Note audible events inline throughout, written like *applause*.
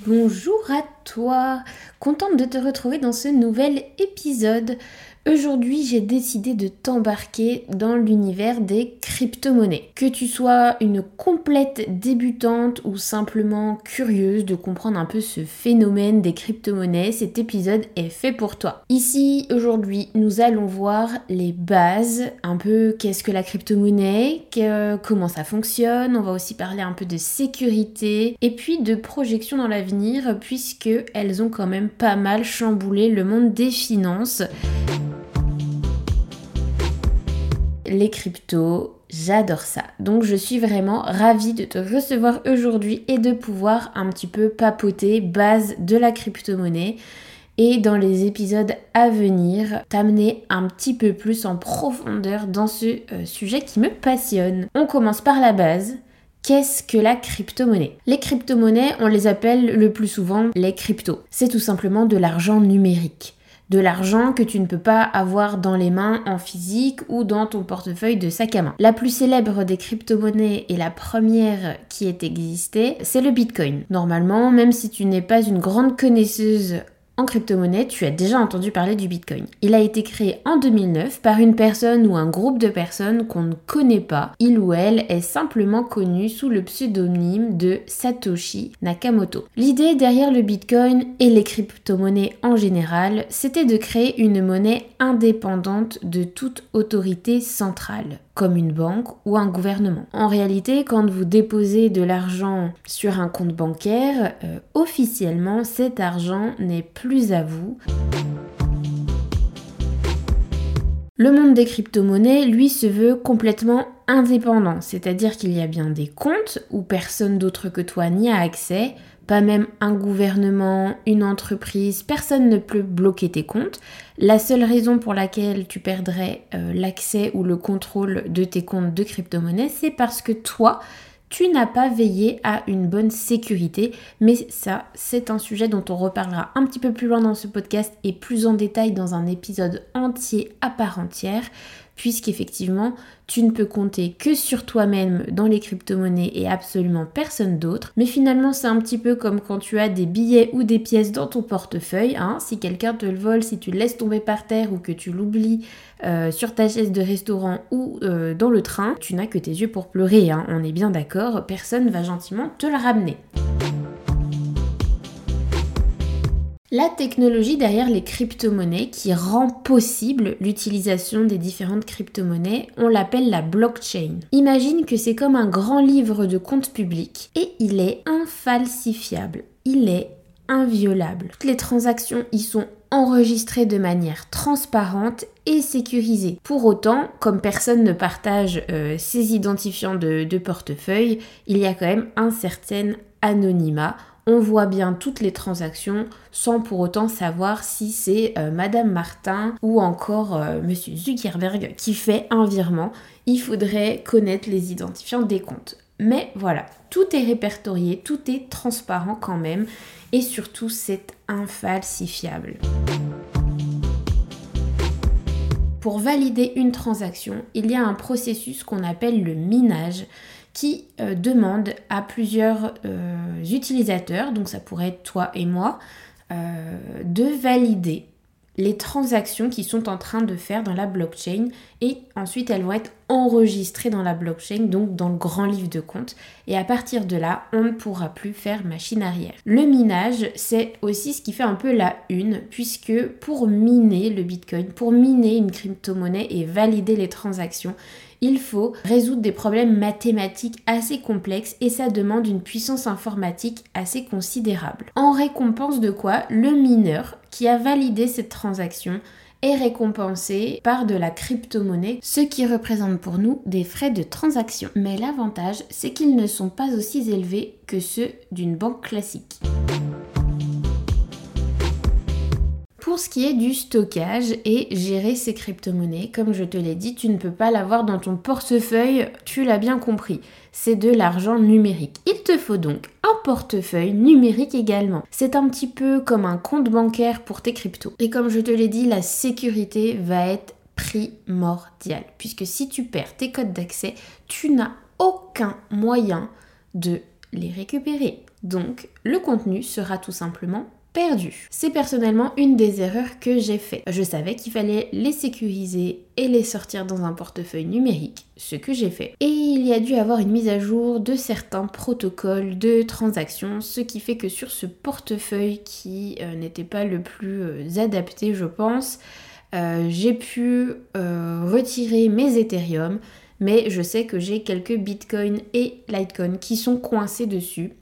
Bonjour à toi, contente de te retrouver dans ce nouvel épisode. Aujourd'hui, j'ai décidé de t'embarquer dans l'univers des crypto-monnaies. Que tu sois une complète débutante ou simplement curieuse de comprendre un peu ce phénomène des crypto-monnaies, cet épisode est fait pour toi. Ici, aujourd'hui, nous allons voir les bases, un peu qu'est-ce que la crypto-monnaie, comment ça fonctionne, on va aussi parler un peu de sécurité et puis de projection dans l'avenir puisque elles ont quand même pas mal chamboulé le monde des finances les cryptos, j'adore ça. Donc je suis vraiment ravie de te recevoir aujourd'hui et de pouvoir un petit peu papoter base de la crypto-monnaie et dans les épisodes à venir t'amener un petit peu plus en profondeur dans ce euh, sujet qui me passionne. On commence par la base. Qu'est-ce que la crypto-monnaie? Les crypto-monnaies, on les appelle le plus souvent les cryptos. C'est tout simplement de l'argent numérique de l'argent que tu ne peux pas avoir dans les mains en physique ou dans ton portefeuille de sac à main. La plus célèbre des crypto-monnaies et la première qui ait existé, c'est le Bitcoin. Normalement, même si tu n'es pas une grande connaisseuse en crypto-monnaie, tu as déjà entendu parler du Bitcoin. Il a été créé en 2009 par une personne ou un groupe de personnes qu'on ne connaît pas. Il ou elle est simplement connu sous le pseudonyme de Satoshi Nakamoto. L'idée derrière le Bitcoin et les crypto-monnaies en général, c'était de créer une monnaie indépendante de toute autorité centrale comme une banque ou un gouvernement. En réalité, quand vous déposez de l'argent sur un compte bancaire, euh, officiellement, cet argent n'est plus à vous. Le monde des crypto-monnaies, lui, se veut complètement indépendant, c'est-à-dire qu'il y a bien des comptes où personne d'autre que toi n'y a accès, pas même un gouvernement, une entreprise, personne ne peut bloquer tes comptes. La seule raison pour laquelle tu perdrais euh, l'accès ou le contrôle de tes comptes de crypto-monnaie, c'est parce que toi, tu n'as pas veillé à une bonne sécurité. Mais ça, c'est un sujet dont on reparlera un petit peu plus loin dans ce podcast et plus en détail dans un épisode entier à part entière puisqu'effectivement, tu ne peux compter que sur toi-même dans les crypto-monnaies et absolument personne d'autre. Mais finalement, c'est un petit peu comme quand tu as des billets ou des pièces dans ton portefeuille. Hein. Si quelqu'un te le vole, si tu le laisses tomber par terre ou que tu l'oublies euh, sur ta chaise de restaurant ou euh, dans le train, tu n'as que tes yeux pour pleurer. Hein. On est bien d'accord, personne va gentiment te le ramener. La technologie derrière les crypto-monnaies qui rend possible l'utilisation des différentes crypto-monnaies, on l'appelle la blockchain. Imagine que c'est comme un grand livre de compte public et il est infalsifiable, il est inviolable. Toutes les transactions y sont enregistrées de manière transparente et sécurisée. Pour autant, comme personne ne partage euh, ses identifiants de, de portefeuille, il y a quand même un certain anonymat on voit bien toutes les transactions sans pour autant savoir si c'est euh, Madame Martin ou encore euh, Monsieur Zuckerberg qui fait un virement. Il faudrait connaître les identifiants des comptes. Mais voilà, tout est répertorié, tout est transparent quand même et surtout c'est infalsifiable. Pour valider une transaction, il y a un processus qu'on appelle le minage qui euh, demande à plusieurs euh, utilisateurs, donc ça pourrait être toi et moi, euh, de valider les transactions qui sont en train de faire dans la blockchain et ensuite elles vont être enregistrées dans la blockchain, donc dans le grand livre de compte. Et à partir de là, on ne pourra plus faire machine arrière. Le minage, c'est aussi ce qui fait un peu la une, puisque pour miner le Bitcoin, pour miner une crypto-monnaie et valider les transactions, il faut résoudre des problèmes mathématiques assez complexes et ça demande une puissance informatique assez considérable. En récompense de quoi, le mineur qui a validé cette transaction est récompensé par de la crypto-monnaie, ce qui représente pour nous des frais de transaction. Mais l'avantage, c'est qu'ils ne sont pas aussi élevés que ceux d'une banque classique. Pour ce qui est du stockage et gérer ces crypto-monnaies, comme je te l'ai dit, tu ne peux pas l'avoir dans ton portefeuille, tu l'as bien compris. C'est de l'argent numérique. Il te faut donc un portefeuille numérique également. C'est un petit peu comme un compte bancaire pour tes cryptos. Et comme je te l'ai dit, la sécurité va être primordiale. Puisque si tu perds tes codes d'accès, tu n'as aucun moyen de les récupérer. Donc, le contenu sera tout simplement perdu. C'est personnellement une des erreurs que j'ai fait. Je savais qu'il fallait les sécuriser et les sortir dans un portefeuille numérique, ce que j'ai fait. Et il y a dû avoir une mise à jour de certains protocoles de transactions, ce qui fait que sur ce portefeuille qui euh, n'était pas le plus euh, adapté, je pense, euh, j'ai pu retirer mes Ethereum, mais je sais que j'ai quelques Bitcoin et Litecoin qui sont coincés dessus.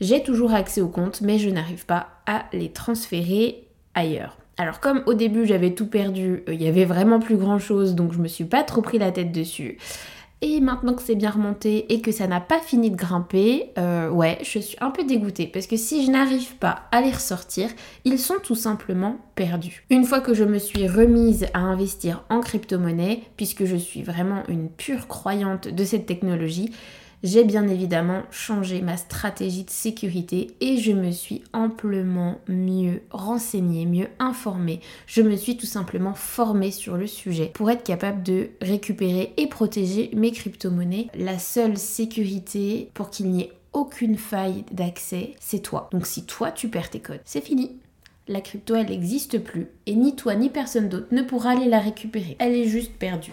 J'ai toujours accès au compte, mais je n'arrive pas à les transférer ailleurs. Alors comme au début j'avais tout perdu, euh, il y avait vraiment plus grand chose, donc je me suis pas trop pris la tête dessus. Et maintenant que c'est bien remonté et que ça n'a pas fini de grimper, euh, ouais, je suis un peu dégoûtée parce que si je n'arrive pas à les ressortir, ils sont tout simplement perdus. Une fois que je me suis remise à investir en crypto-monnaie, puisque je suis vraiment une pure croyante de cette technologie, j'ai bien évidemment changé ma stratégie de sécurité et je me suis amplement mieux renseignée, mieux informée. Je me suis tout simplement formée sur le sujet pour être capable de récupérer et protéger mes crypto-monnaies. La seule sécurité pour qu'il n'y ait aucune faille d'accès, c'est toi. Donc si toi tu perds tes codes, c'est fini la crypto elle n'existe plus et ni toi ni personne d'autre ne pourra aller la récupérer. Elle est juste perdue.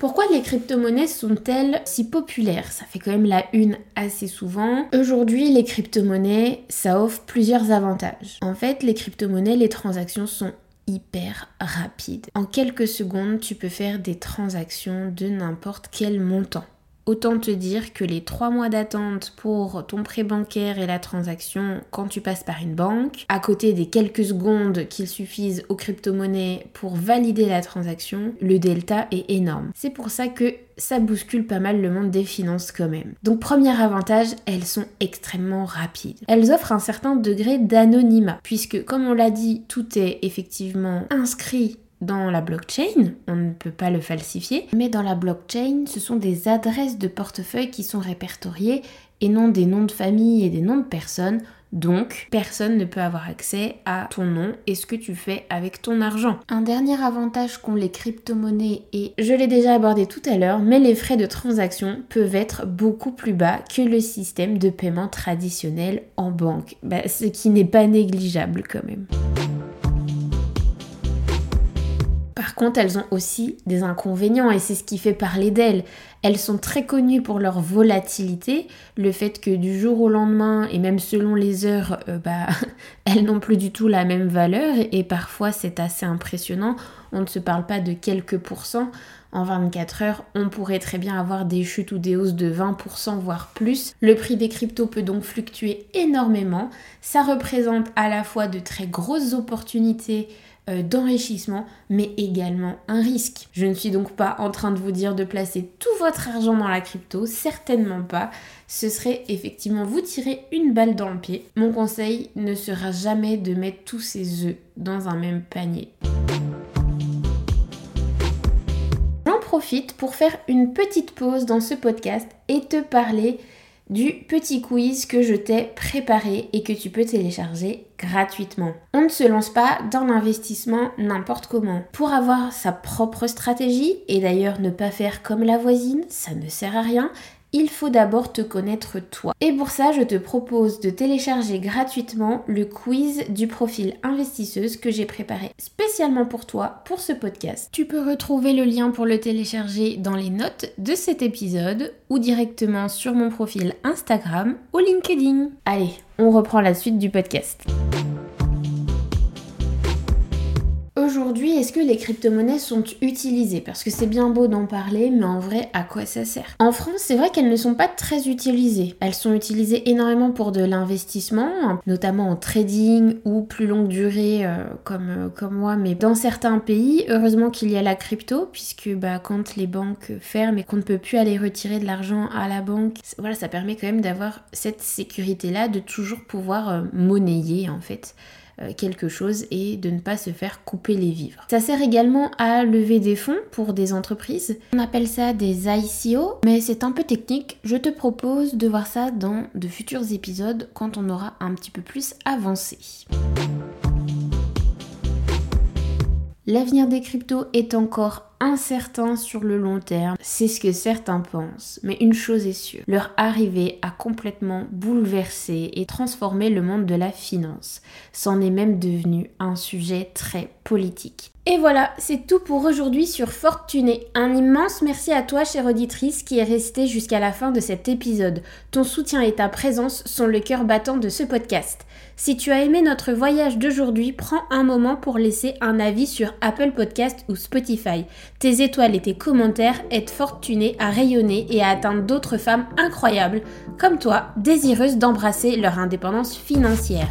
Pourquoi les crypto-monnaies sont-elles si populaires? Ça fait quand même la une assez souvent. Aujourd'hui, les crypto-monnaies, ça offre plusieurs avantages. En fait, les crypto-monnaies, les transactions sont hyper rapides. En quelques secondes, tu peux faire des transactions de n'importe quel montant. Autant te dire que les trois mois d'attente pour ton prêt bancaire et la transaction quand tu passes par une banque, à côté des quelques secondes qu'il suffisent aux crypto-monnaies pour valider la transaction, le delta est énorme. C'est pour ça que ça bouscule pas mal le monde des finances quand même. Donc premier avantage, elles sont extrêmement rapides. Elles offrent un certain degré d'anonymat, puisque comme on l'a dit, tout est effectivement inscrit dans la blockchain, on ne peut pas le falsifier, mais dans la blockchain, ce sont des adresses de portefeuille qui sont répertoriées et non des noms de famille et des noms de personnes. Donc, personne ne peut avoir accès à ton nom et ce que tu fais avec ton argent. Un dernier avantage qu'ont les crypto-monnaies, et je l'ai déjà abordé tout à l'heure, mais les frais de transaction peuvent être beaucoup plus bas que le système de paiement traditionnel en banque, bah, ce qui n'est pas négligeable quand même. Elles ont aussi des inconvénients et c'est ce qui fait parler d'elles. Elles sont très connues pour leur volatilité, le fait que du jour au lendemain et même selon les heures, euh, bah, *laughs* elles n'ont plus du tout la même valeur et parfois c'est assez impressionnant. On ne se parle pas de quelques pourcents. En 24 heures, on pourrait très bien avoir des chutes ou des hausses de 20% voire plus. Le prix des cryptos peut donc fluctuer énormément. Ça représente à la fois de très grosses opportunités d'enrichissement, mais également un risque. Je ne suis donc pas en train de vous dire de placer tout votre argent dans la crypto, certainement pas. Ce serait effectivement vous tirer une balle dans le pied. Mon conseil ne sera jamais de mettre tous ses œufs dans un même panier. J'en profite pour faire une petite pause dans ce podcast et te parler du petit quiz que je t'ai préparé et que tu peux télécharger gratuitement. On ne se lance pas dans l'investissement n'importe comment. Pour avoir sa propre stratégie, et d'ailleurs ne pas faire comme la voisine, ça ne sert à rien, il faut d'abord te connaître toi. Et pour ça, je te propose de télécharger gratuitement le quiz du profil investisseuse que j'ai préparé spécialement pour toi pour ce podcast. Tu peux retrouver le lien pour le télécharger dans les notes de cet épisode ou directement sur mon profil Instagram ou LinkedIn. Allez, on reprend la suite du podcast. Aujourd'hui, est-ce que les crypto-monnaies sont utilisées? Parce que c'est bien beau d'en parler, mais en vrai, à quoi ça sert? En France, c'est vrai qu'elles ne sont pas très utilisées. Elles sont utilisées énormément pour de l'investissement, notamment en trading ou plus longue durée euh, comme, euh, comme moi, mais dans certains pays, heureusement qu'il y a la crypto, puisque bah, quand les banques ferment et qu'on ne peut plus aller retirer de l'argent à la banque, voilà, ça permet quand même d'avoir cette sécurité-là, de toujours pouvoir euh, monnayer en fait quelque chose et de ne pas se faire couper les vivres. Ça sert également à lever des fonds pour des entreprises. On appelle ça des ICO, mais c'est un peu technique. Je te propose de voir ça dans de futurs épisodes quand on aura un petit peu plus avancé. L'avenir des cryptos est encore incertain sur le long terme, c'est ce que certains pensent. Mais une chose est sûre, leur arrivée a complètement bouleversé et transformé le monde de la finance. C'en est même devenu un sujet très politique. Et voilà, c'est tout pour aujourd'hui sur Fortuné. Un immense merci à toi, chère auditrice, qui est restée jusqu'à la fin de cet épisode. Ton soutien et ta présence sont le cœur battant de ce podcast. Si tu as aimé notre voyage d'aujourd'hui, prends un moment pour laisser un avis sur Apple Podcast ou Spotify. Tes étoiles et tes commentaires aident Fortuné à rayonner et à atteindre d'autres femmes incroyables, comme toi, désireuses d'embrasser leur indépendance financière.